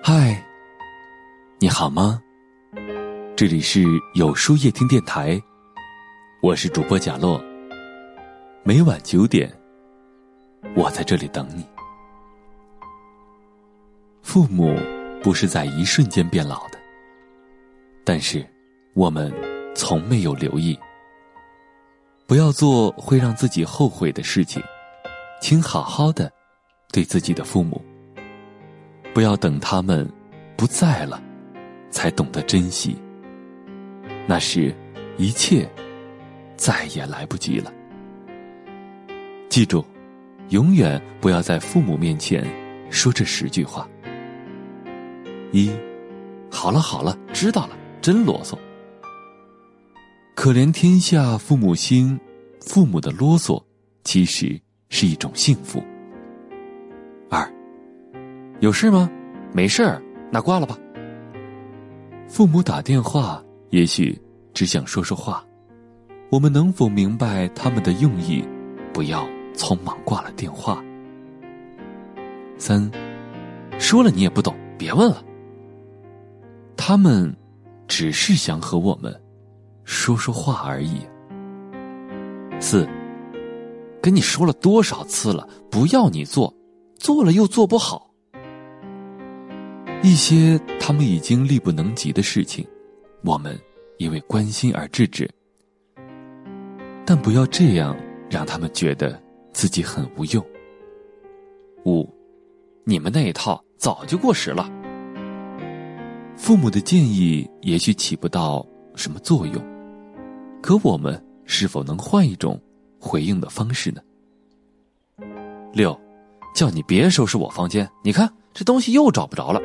嗨，你好吗？这里是有书夜听电台，我是主播贾洛。每晚九点，我在这里等你。父母不是在一瞬间变老的，但是我们从没有留意。不要做会让自己后悔的事情，请好好的对自己的父母。不要等他们不在了，才懂得珍惜。那时，一切再也来不及了。记住，永远不要在父母面前说这十句话。一，好了好了，知道了，真啰嗦。可怜天下父母心，父母的啰嗦其实是一种幸福。二，有事吗？没事儿，那挂了吧。父母打电话，也许只想说说话，我们能否明白他们的用意？不要匆忙挂了电话。三，说了你也不懂，别问了。他们只是想和我们说说话而已。四，跟你说了多少次了，不要你做，做了又做不好。一些他们已经力不能及的事情，我们因为关心而制止，但不要这样让他们觉得自己很无用。五，你们那一套早就过时了。父母的建议也许起不到什么作用，可我们是否能换一种回应的方式呢？六，叫你别收拾我房间，你看这东西又找不着了。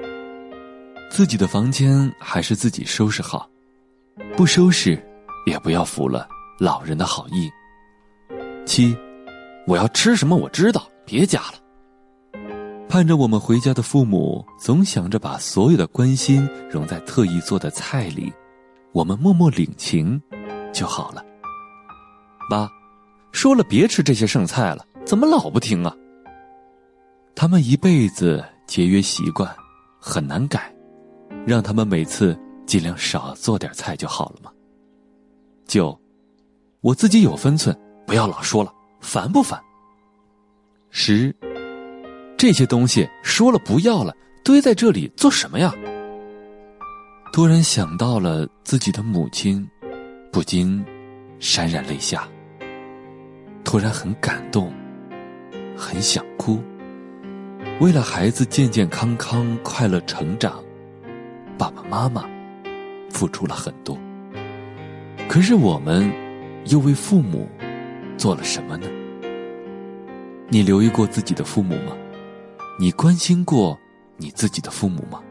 自己的房间还是自己收拾好，不收拾也不要服了老人的好意。七，我要吃什么我知道，别夹了。盼着我们回家的父母，总想着把所有的关心融在特意做的菜里，我们默默领情就好了。八，说了别吃这些剩菜了，怎么老不听啊？他们一辈子节约习惯很难改，让他们每次尽量少做点菜就好了嘛。九，我自己有分寸，不要老说了，烦不烦？十。这些东西说了不要了，堆在这里做什么呀？突然想到了自己的母亲，不禁潸然泪下。突然很感动，很想哭。为了孩子健健康康、快乐成长，爸爸妈妈付出了很多。可是我们又为父母做了什么呢？你留意过自己的父母吗？你关心过你自己的父母吗？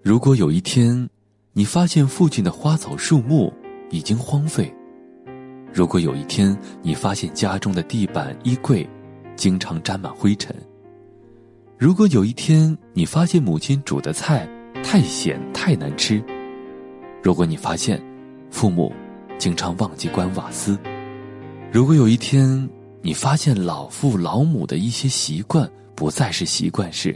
如果有一天，你发现附近的花草树木已经荒废；如果有一天你发现家中的地板、衣柜经常沾满灰尘；如果有一天你发现母亲煮的菜太咸太难吃；如果你发现父母经常忘记关瓦斯；如果有一天，你发现老父老母的一些习惯不再是习惯时，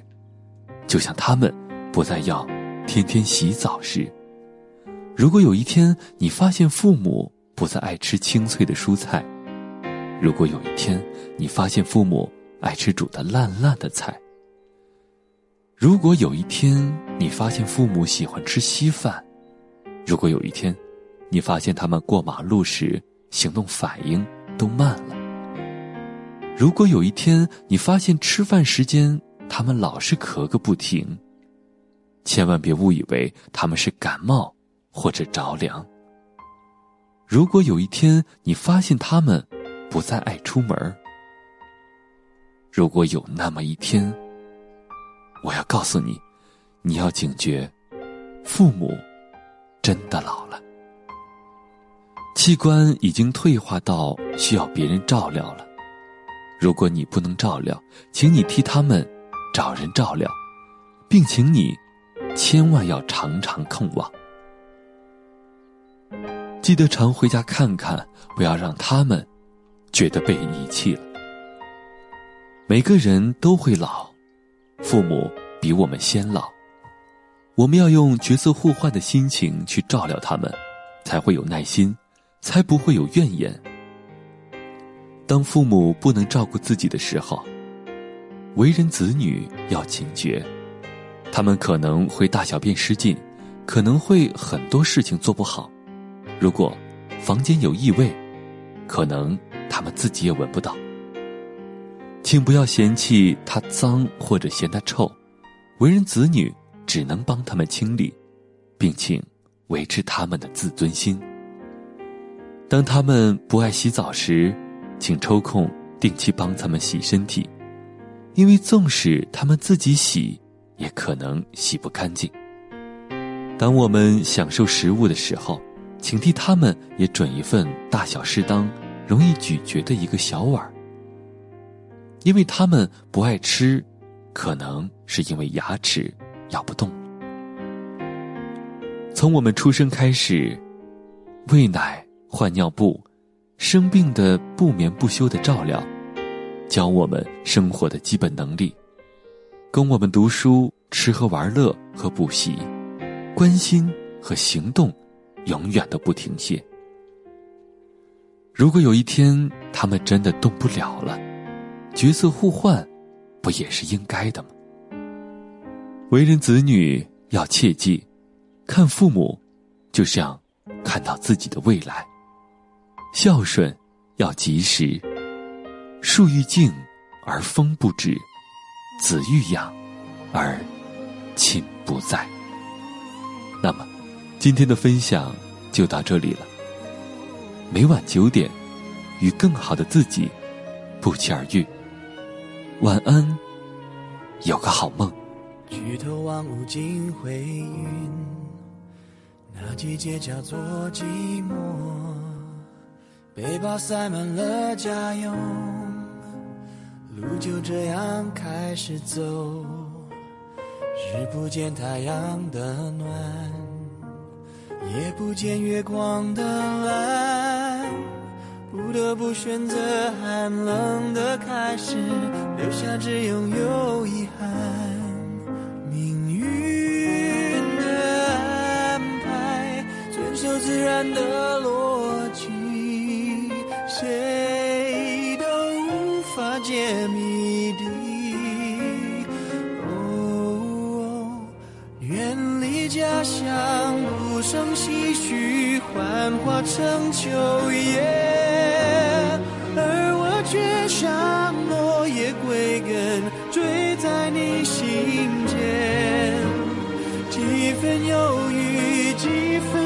就像他们不再要天天洗澡时。如果有一天你发现父母不再爱吃清脆的蔬菜，如果有一天你发现父母爱吃煮的烂烂的菜，如果有一天你发现父母喜欢吃稀饭，如果有一天你发现他们过马路时行动反应都慢了。如果有一天你发现吃饭时间他们老是咳个不停，千万别误以为他们是感冒或者着凉。如果有一天你发现他们不再爱出门如果有那么一天，我要告诉你，你要警觉，父母真的老了，器官已经退化到需要别人照料了。如果你不能照料，请你替他们找人照料，并请你千万要常常控望。记得常回家看看，不要让他们觉得被遗弃了。每个人都会老，父母比我们先老，我们要用角色互换的心情去照料他们，才会有耐心，才不会有怨言。当父母不能照顾自己的时候，为人子女要警觉，他们可能会大小便失禁，可能会很多事情做不好。如果房间有异味，可能他们自己也闻不到。请不要嫌弃它脏或者嫌它臭，为人子女只能帮他们清理，并请维持他们的自尊心。当他们不爱洗澡时，请抽空定期帮他们洗身体，因为纵使他们自己洗，也可能洗不干净。当我们享受食物的时候，请替他们也准一份大小适当、容易咀嚼的一个小碗儿，因为他们不爱吃，可能是因为牙齿咬不动。从我们出生开始，喂奶、换尿布，生病的不眠不休的照料，教我们生活的基本能力，供我们读书、吃喝玩乐和补习，关心和行动。永远都不停歇。如果有一天他们真的动不了了，角色互换，不也是应该的吗？为人子女要切记，看父母，就像看到自己的未来。孝顺要及时。树欲静而风不止，子欲养而亲不在。那么。今天的分享就到这里了。每晚九点，与更好的自己不期而遇。晚安，有个好梦。举头望无尽灰云，那季节叫做寂寞。背包塞满了家用，路就这样开始走。日不见太阳的暖。也不见月光的蓝，不得不选择寒冷的开始，留下只拥有遗憾。命运的安排，遵守自然的逻辑，谁都无法解谜声唏嘘幻化成秋叶，而我却像落叶归根，坠在你心间。几分忧郁，几分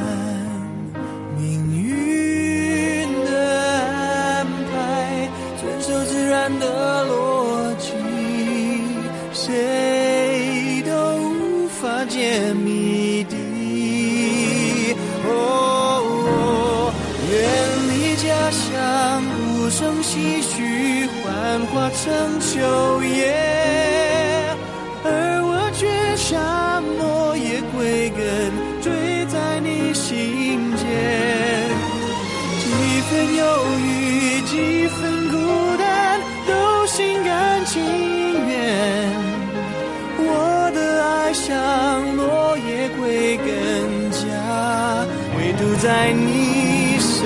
在你身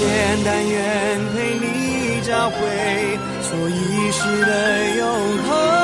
边，但愿陪你找回错遗失的永恒。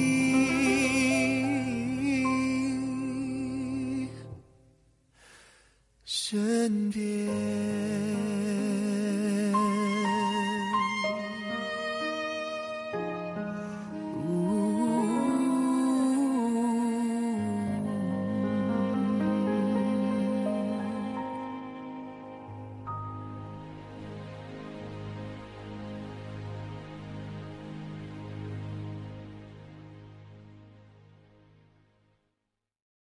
身边。